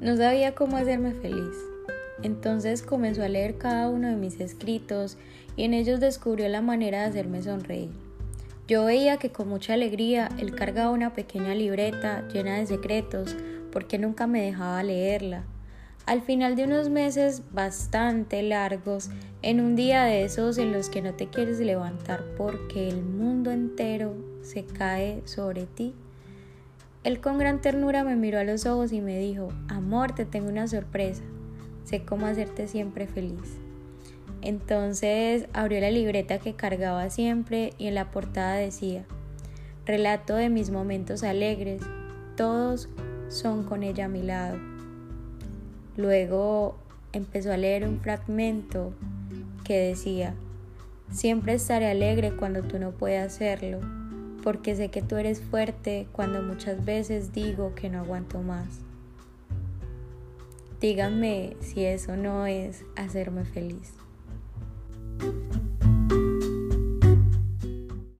No sabía cómo hacerme feliz. Entonces comenzó a leer cada uno de mis escritos y en ellos descubrió la manera de hacerme sonreír. Yo veía que con mucha alegría él cargaba una pequeña libreta llena de secretos porque nunca me dejaba leerla. Al final de unos meses bastante largos, en un día de esos en los que no te quieres levantar porque el mundo entero se cae sobre ti, él con gran ternura me miró a los ojos y me dijo, amor, te tengo una sorpresa, sé cómo hacerte siempre feliz. Entonces abrió la libreta que cargaba siempre y en la portada decía, relato de mis momentos alegres, todos son con ella a mi lado. Luego empezó a leer un fragmento que decía, siempre estaré alegre cuando tú no puedas hacerlo, porque sé que tú eres fuerte cuando muchas veces digo que no aguanto más. Díganme si eso no es hacerme feliz.